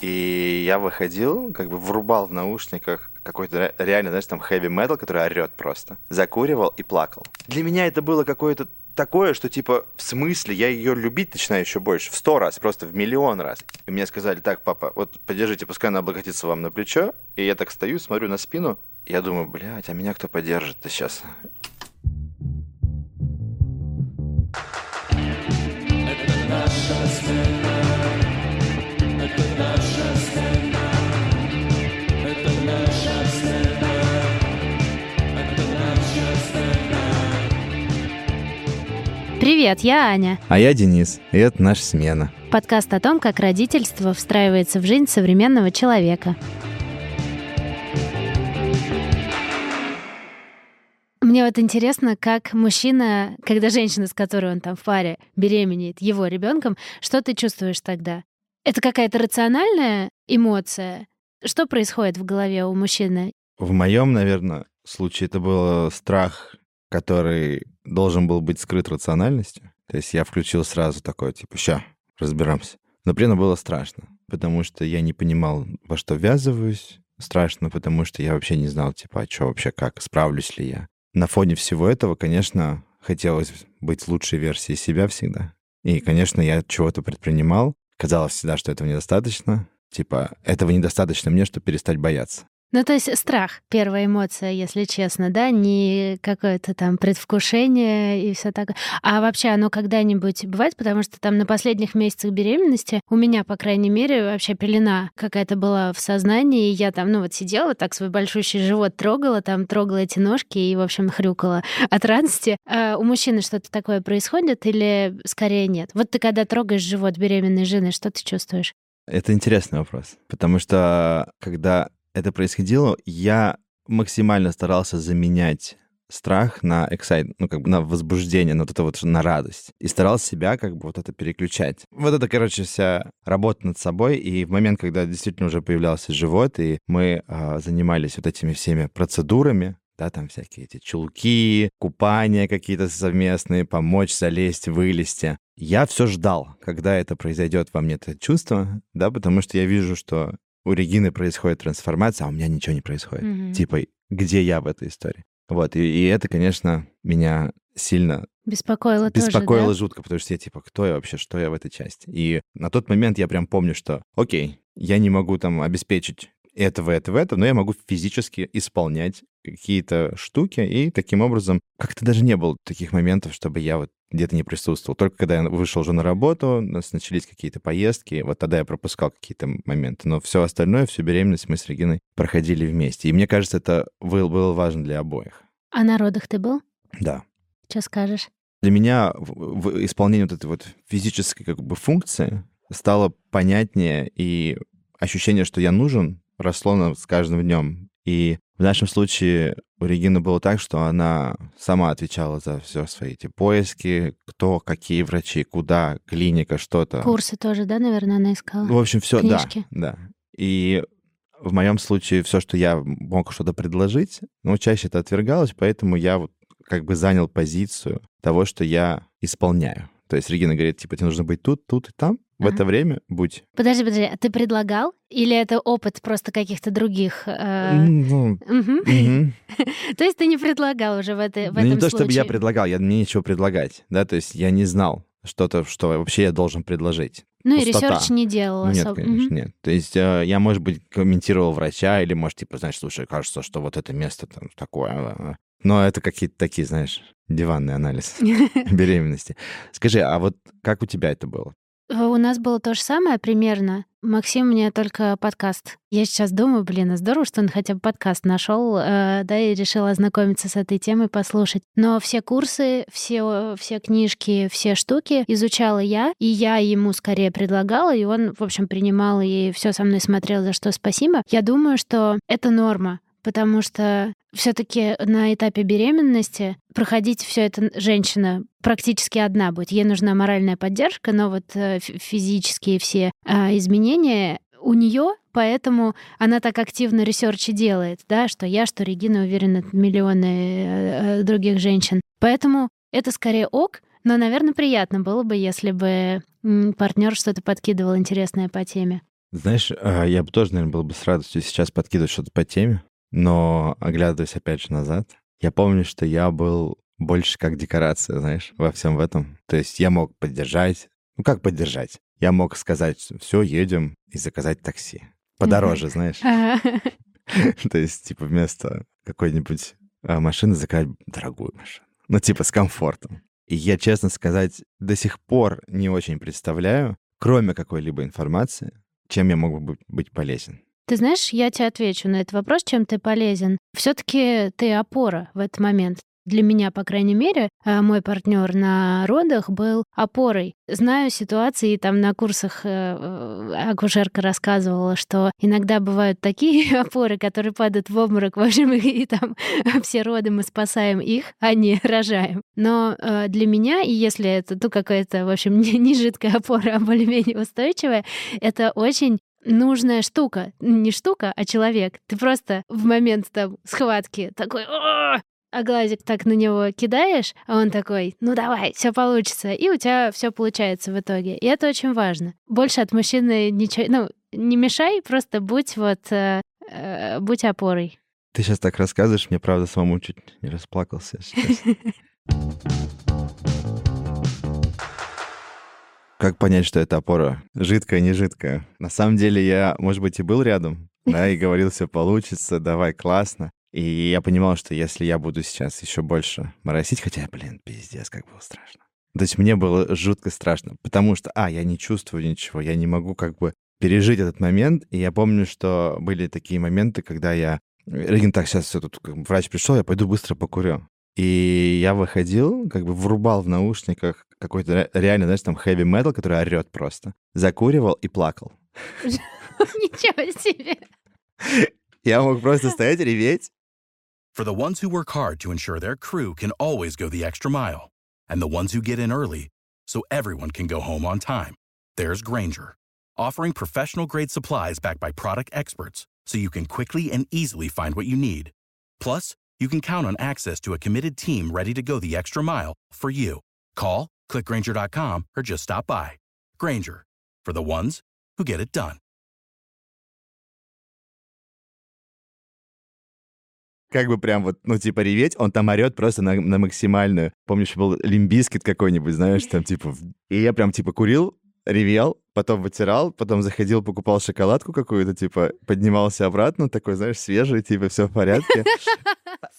И я выходил, как бы врубал в наушниках какой-то реально, знаешь, там heavy metal, который орет просто. Закуривал и плакал. Для меня это было какое-то такое, что типа, в смысле, я ее любить начинаю еще больше, в сто раз, просто в миллион раз. И мне сказали, так, папа, вот подержите, пускай она облокотится вам на плечо. И я так стою, смотрю на спину, я думаю, блядь, а меня кто поддержит-то сейчас? Это наша страна. Привет, я Аня. А я Денис, и это наша смена. Подкаст о том, как родительство встраивается в жизнь современного человека. Мне вот интересно, как мужчина, когда женщина, с которой он там в паре, беременеет его ребенком, что ты чувствуешь тогда? Это какая-то рациональная эмоция? Что происходит в голове у мужчины? В моем, наверное, случае это был страх, который должен был быть скрыт рациональностью. То есть я включил сразу такой, типа, ща, разберемся. Но при этом было страшно, потому что я не понимал, во что ввязываюсь. Страшно, потому что я вообще не знал, типа, а что вообще, как, справлюсь ли я. На фоне всего этого, конечно, хотелось быть лучшей версией себя всегда. И, конечно, я чего-то предпринимал. Казалось всегда, что этого недостаточно. Типа, этого недостаточно мне, чтобы перестать бояться. Ну, то есть страх, первая эмоция, если честно, да, не какое-то там предвкушение и все такое. А вообще оно когда-нибудь бывает, потому что там на последних месяцах беременности у меня, по крайней мере, вообще пелена какая-то была в сознании, и я там, ну вот сидела, так свой большущий живот трогала, там трогала эти ножки и, в общем, хрюкала от радости. А у мужчины что-то такое происходит или скорее нет? Вот ты когда трогаешь живот беременной жены, что ты чувствуешь? Это интересный вопрос, потому что когда это происходило, я максимально старался заменять страх на эксайт, ну, как бы на возбуждение, на вот это вот, на радость. И старался себя как бы вот это переключать. Вот это, короче, вся работа над собой. И в момент, когда действительно уже появлялся живот, и мы э, занимались вот этими всеми процедурами, да, там всякие эти чулки, купания какие-то совместные, помочь залезть, вылезти. Я все ждал, когда это произойдет во мне, это чувство, да, потому что я вижу, что у Регины происходит трансформация, а у меня ничего не происходит. Mm-hmm. Типа, где я в этой истории? Вот, и, и это, конечно, меня сильно беспокоило, беспокоило тоже, да? жутко, потому что я типа, кто я вообще, что я в этой части? И на тот момент я прям помню, что, окей, я не могу там обеспечить этого, этого, этого, но я могу физически исполнять какие-то штуки, и таким образом как-то даже не было таких моментов, чтобы я вот где-то не присутствовал. Только когда я вышел уже на работу, у нас начались какие-то поездки, вот тогда я пропускал какие-то моменты. Но все остальное, всю беременность мы с Региной проходили вместе. И мне кажется, это было, было важно для обоих. А на родах ты был? Да. Что скажешь? Для меня в, в исполнении вот этой вот физической как бы функции стало понятнее и ощущение, что я нужен, росло с каждым днем. И в нашем случае у Регины было так, что она сама отвечала за все свои эти поиски, кто, какие врачи, куда, клиника, что-то. Курсы тоже, да, наверное, она искала? В общем, все, да, да. И в моем случае все, что я мог что-то предложить, но чаще это отвергалось, поэтому я вот как бы занял позицию того, что я исполняю. То есть Регина говорит, типа, тебе нужно быть тут, тут и там, в ага. это время будь. Подожди, подожди, а ты предлагал? Или это опыт просто каких-то других? Э... Ну, То есть ты не предлагал уже в, это, в ну, этом не то, чтобы я предлагал, я мне ничего предлагать, да, то есть я не знал что-то, что вообще я должен предложить. Ну Пустота. и research не делал ну, Нет, особо. конечно, нет. То есть э, я, может быть, комментировал врача, или, может, типа, знаешь, слушай, кажется, что вот это место там такое. А, а». Но это какие-то такие, знаешь, диванный анализ беременности. Скажи, а вот как у тебя это было? У нас было то же самое примерно. Максим мне только подкаст. Я сейчас думаю, блин, а здорово, что он хотя бы подкаст нашел, э, да, и решил ознакомиться с этой темой, послушать. Но все курсы, все, все книжки, все штуки изучала я, и я ему скорее предлагала, и он, в общем, принимал и все со мной смотрел, за что спасибо. Я думаю, что это норма потому что все-таки на этапе беременности проходить все это женщина практически одна будет. Ей нужна моральная поддержка, но вот э, физические все а, изменения у нее, поэтому она так активно ресерчи делает, да, что я, что Регина, уверена, миллионы э, других женщин. Поэтому это скорее ок, но, наверное, приятно было бы, если бы партнер что-то подкидывал интересное по теме. Знаешь, а, я бы тоже, наверное, был бы с радостью сейчас подкидывать что-то по теме, но, оглядываясь опять же назад, я помню, что я был больше как декорация, знаешь, во всем в этом. То есть я мог поддержать. Ну, как поддержать? Я мог сказать, все, едем, и заказать такси. Подороже, знаешь. То есть, типа, вместо какой-нибудь а, машины заказать дорогую машину. Ну, типа, с комфортом. И я, честно сказать, до сих пор не очень представляю, кроме какой-либо информации, чем я мог бы быть полезен. Ты знаешь, я тебе отвечу на этот вопрос, чем ты полезен. Все-таки ты опора в этот момент. Для меня, по крайней мере, э, мой партнер на родах был опорой. Знаю ситуации, там на курсах э, э, акушерка рассказывала, что иногда бывают такие опоры, которые падают в обморок, в общем, и там все роды мы спасаем их, а не рожаем. Но для меня, и если это ну, какая-то, в общем, не, не жидкая опора, а более-менее устойчивая, это очень нужная штука. Не штука, а человек. Ты просто в момент там схватки такой а глазик так на него кидаешь, а он такой, ну давай, все получится, и у тебя все получается в итоге. И это очень важно. Больше от мужчины ничего, ну, не мешай, просто будь вот, э, э, будь опорой. Ты сейчас так рассказываешь, мне правда самому чуть не расплакался сейчас. Как понять, что это опора? Жидкая, не жидкая? На самом деле я, может быть, и был рядом, да, и говорил, все получится, давай, классно. И я понимал, что если я буду сейчас еще больше моросить, хотя, блин, пиздец, как было страшно. То есть мне было жутко страшно, потому что, а, я не чувствую ничего, я не могу как бы пережить этот момент. И я помню, что были такие моменты, когда я... Регин, так, сейчас все тут врач пришел, я пойду быстро покурю. И я выходил, как бы врубал в наушниках какой-то реально, знаешь, там heavy metal, который орет просто. Закуривал и плакал. Ничего себе. Я мог просто стоять, реветь. For the ones who work hard to ensure their crew can always go the extra mile, and the ones who get in early so everyone can go home on time, there's Granger, offering professional grade supplies backed by product experts so you can quickly and easily find what you need. Plus, you can count on access to a committed team ready to go the extra mile for you. Call, clickgranger.com, or just stop by. Granger, for the ones who get it done. Как бы прям вот, ну, типа, реветь, он там орет просто на, на максимальную. Помнишь, был лимбискет какой-нибудь, знаешь, там, типа... И я прям, типа, курил, ревел, потом вытирал, потом заходил, покупал шоколадку какую-то, типа, поднимался обратно, такой, знаешь, свежий, типа, все в порядке.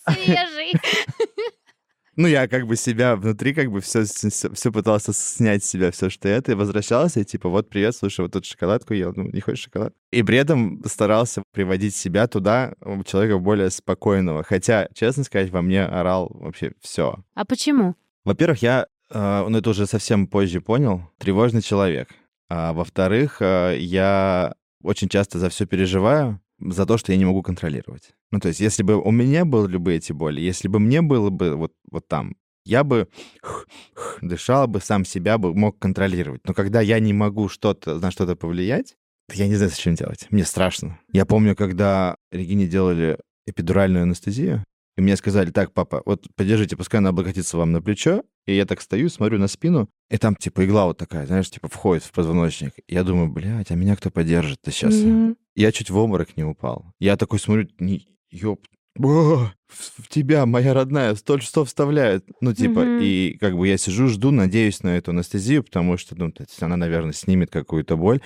Свежий. Ну, я как бы себя внутри, как бы все, все, пытался снять с себя все, что это, и возвращался, и типа, вот, привет, слушай, вот тут шоколадку ел, ну, не хочешь шоколад? И при этом старался приводить себя туда, человека более спокойного. Хотя, честно сказать, во мне орал вообще все. А почему? Во-первых, я, э, ну, это уже совсем позже понял, тревожный человек. А во-вторых, э, я очень часто за все переживаю, за то, что я не могу контролировать. Ну, то есть, если бы у меня были бы эти боли, если бы мне было бы вот, вот там, я бы дышал бы, сам себя бы мог контролировать. Но когда я не могу что-то на что-то повлиять, я не знаю, что делать. Мне страшно. Я помню, когда Регине делали эпидуральную анестезию, и мне сказали, так, папа, вот подержите, пускай она облокотится вам на плечо. И я так стою, смотрю на спину, и там, типа, игла вот такая, знаешь, типа, входит в позвоночник. Я думаю, блядь, а меня кто поддержит-то сейчас? Mm-hmm. Я чуть в обморок не упал. Я такой смотрю, не, ёп, о, в тебя, моя родная, столь часов вставляет. Ну, типа, mm-hmm. и как бы я сижу, жду, надеюсь на эту анестезию, потому что, ну, она, наверное, снимет какую-то боль.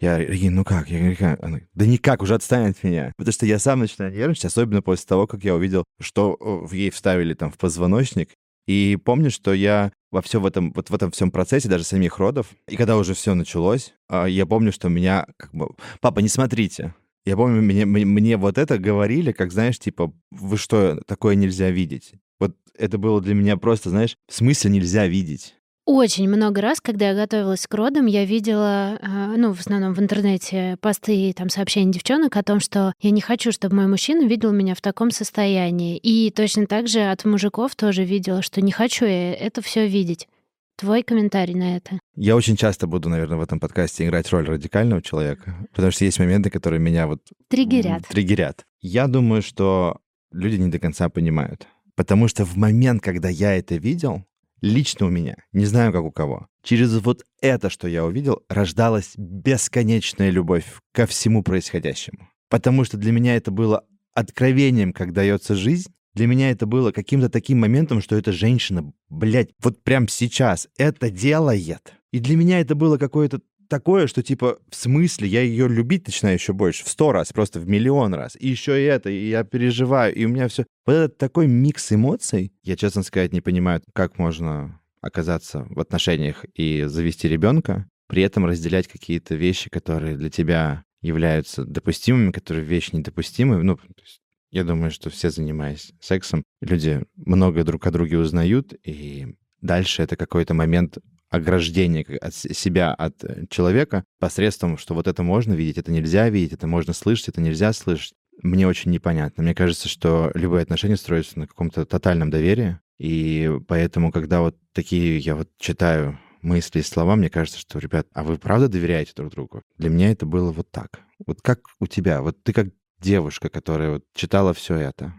Я, Регин, ну как? Я говорю, как? Она, да никак, уже отстань от меня. Потому что я сам начинаю нервничать, особенно после того, как я увидел, что ей вставили там в позвоночник. И помню, что я во все в этом, вот в этом всем процессе, даже самих родов, и когда уже все началось, а, я помню, что меня как бы, папа, не смотрите. Я помню, мне, мне, вот это говорили, как, знаешь, типа, вы что, такое нельзя видеть? Вот это было для меня просто, знаешь, в смысле нельзя видеть? Очень много раз, когда я готовилась к родам, я видела, а, ну, в основном в интернете, посты и там сообщения девчонок о том, что я не хочу, чтобы мой мужчина видел меня в таком состоянии. И точно так же от мужиков тоже видела, что не хочу я это все видеть. Твой комментарий на это? Я очень часто буду, наверное, в этом подкасте играть роль радикального человека, потому что есть моменты, которые меня вот... Триггерят. Триггерят. Я думаю, что люди не до конца понимают. Потому что в момент, когда я это видел, лично у меня, не знаю, как у кого, через вот это, что я увидел, рождалась бесконечная любовь ко всему происходящему. Потому что для меня это было откровением, как дается жизнь. Для меня это было каким-то таким моментом, что эта женщина, блядь, вот прям сейчас это делает. И для меня это было какое-то такое, что типа, в смысле, я ее любить начинаю еще больше, в сто раз, просто в миллион раз. И еще и это, и я переживаю, и у меня все... Вот этот такой микс эмоций, я, честно сказать, не понимаю, как можно оказаться в отношениях и завести ребенка, при этом разделять какие-то вещи, которые для тебя являются допустимыми, которые вещи недопустимые. Ну, я думаю, что все, занимаясь сексом, люди много друг о друге узнают, и дальше это какой-то момент ограждение от себя от э, человека посредством, что вот это можно видеть, это нельзя видеть, это можно слышать, это нельзя слышать, мне очень непонятно. Мне кажется, что любые отношения строятся на каком-то тотальном доверии, и поэтому, когда вот такие я вот читаю мысли и слова, мне кажется, что, ребят, а вы правда доверяете друг другу? Для меня это было вот так. Вот как у тебя? Вот ты как девушка, которая вот читала все это.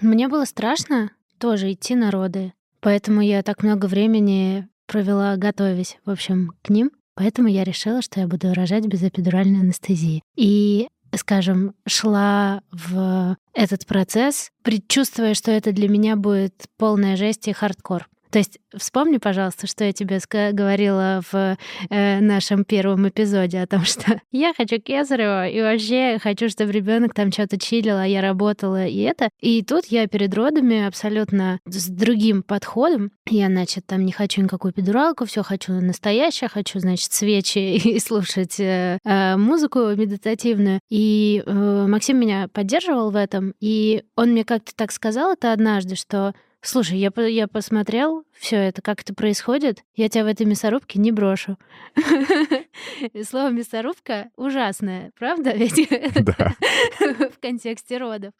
Мне было страшно тоже идти на роды. Поэтому я так много времени провела, готовясь, в общем, к ним. Поэтому я решила, что я буду рожать без эпидуральной анестезии. И скажем, шла в этот процесс, предчувствуя, что это для меня будет полная жесть и хардкор. То есть вспомни, пожалуйста, что я тебе говорила в э, нашем первом эпизоде о том, что я хочу Кесарева и вообще хочу, чтобы ребенок там что-то чилил, а я работала и это. И тут я перед родами абсолютно с другим подходом. Я, значит, там не хочу никакую педуралку, все хочу настоящее, хочу, значит, свечи и слушать э, э, музыку медитативную. И э, Максим меня поддерживал в этом, и он мне как-то так сказал это однажды, что Слушай, я, я посмотрел все это, как это происходит. Я тебя в этой мясорубке не брошу. Слово мясорубка ужасное, правда? Ведь да. в контексте родов.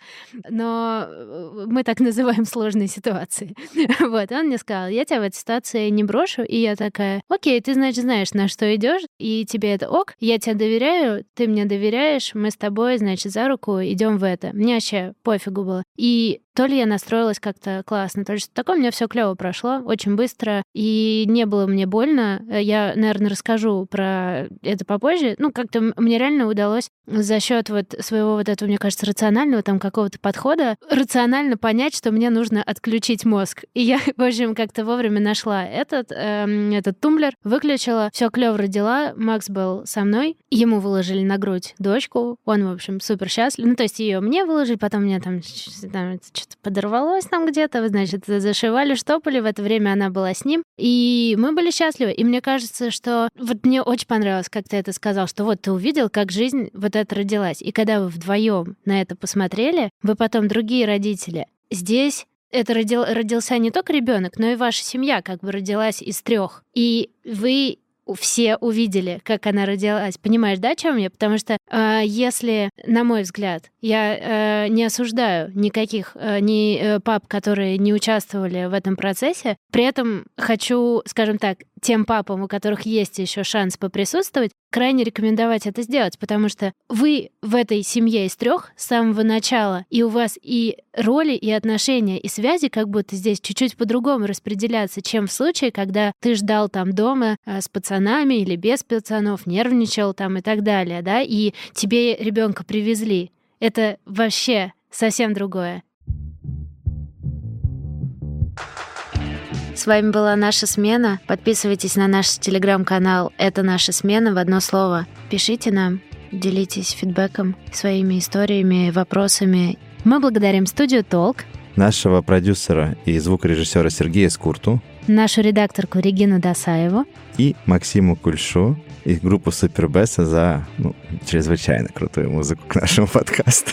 Но э, мы так называем сложные ситуации. вот, он мне сказал, я тебя в этой ситуации не брошу. И я такая, окей, ты, значит, знаешь, на что идешь, и тебе это ок. Я тебе доверяю, ты мне доверяешь, мы с тобой, значит, за руку идем в это. Мне вообще пофигу было. И то ли я настроилась как-то классно, то ли что такое, у меня все клево прошло, очень быстро, и не было мне больно. Я, наверное, расскажу про это попозже. Ну, как-то мне реально удалось за счет вот своего вот этого, мне кажется, рационального там какого-то подхода рационально понять, что мне нужно отключить мозг. И я, в общем, как-то вовремя нашла этот, эм, этот тумблер, выключила, все клево родила, Макс был со мной, ему выложили на грудь дочку, он, в общем, супер счастлив. Ну, то есть ее мне выложили, потом мне там, там что-то подорвалось там где-то, значит, зашивали, штопали, в это время она была с ним, и мы были счастливы. И мне кажется, что вот мне очень понравилось, как ты это сказал, что вот ты увидел, как жизнь вот это родилась. И когда вы вдвоем на это посмотрели, вы потом другие родители. Здесь это родил, родился не только ребенок, но и ваша семья как бы родилась из трех. И вы все увидели, как она родилась. Понимаешь, да, о чем я? Потому что э, если, на мой взгляд, я э, не осуждаю никаких э, ни э, пап, которые не участвовали в этом процессе, при этом хочу, скажем так, тем папам, у которых есть еще шанс поприсутствовать, крайне рекомендовать это сделать, потому что вы в этой семье из трех с самого начала, и у вас и роли, и отношения, и связи как будто здесь чуть-чуть по-другому распределяться, чем в случае, когда ты ждал там дома а, с пацанами или без пацанов, нервничал там и так далее, да, и тебе ребенка привезли. Это вообще совсем другое. С вами была наша смена. Подписывайтесь на наш телеграм-канал «Это наша смена» в одно слово. Пишите нам, делитесь фидбэком, своими историями, вопросами. Мы благодарим студию «Толк», нашего продюсера и звукорежиссера Сергея Скурту, нашу редакторку Регину Досаеву и Максиму Кульшу и группу Супербеса за ну, чрезвычайно крутую музыку к нашему подкасту.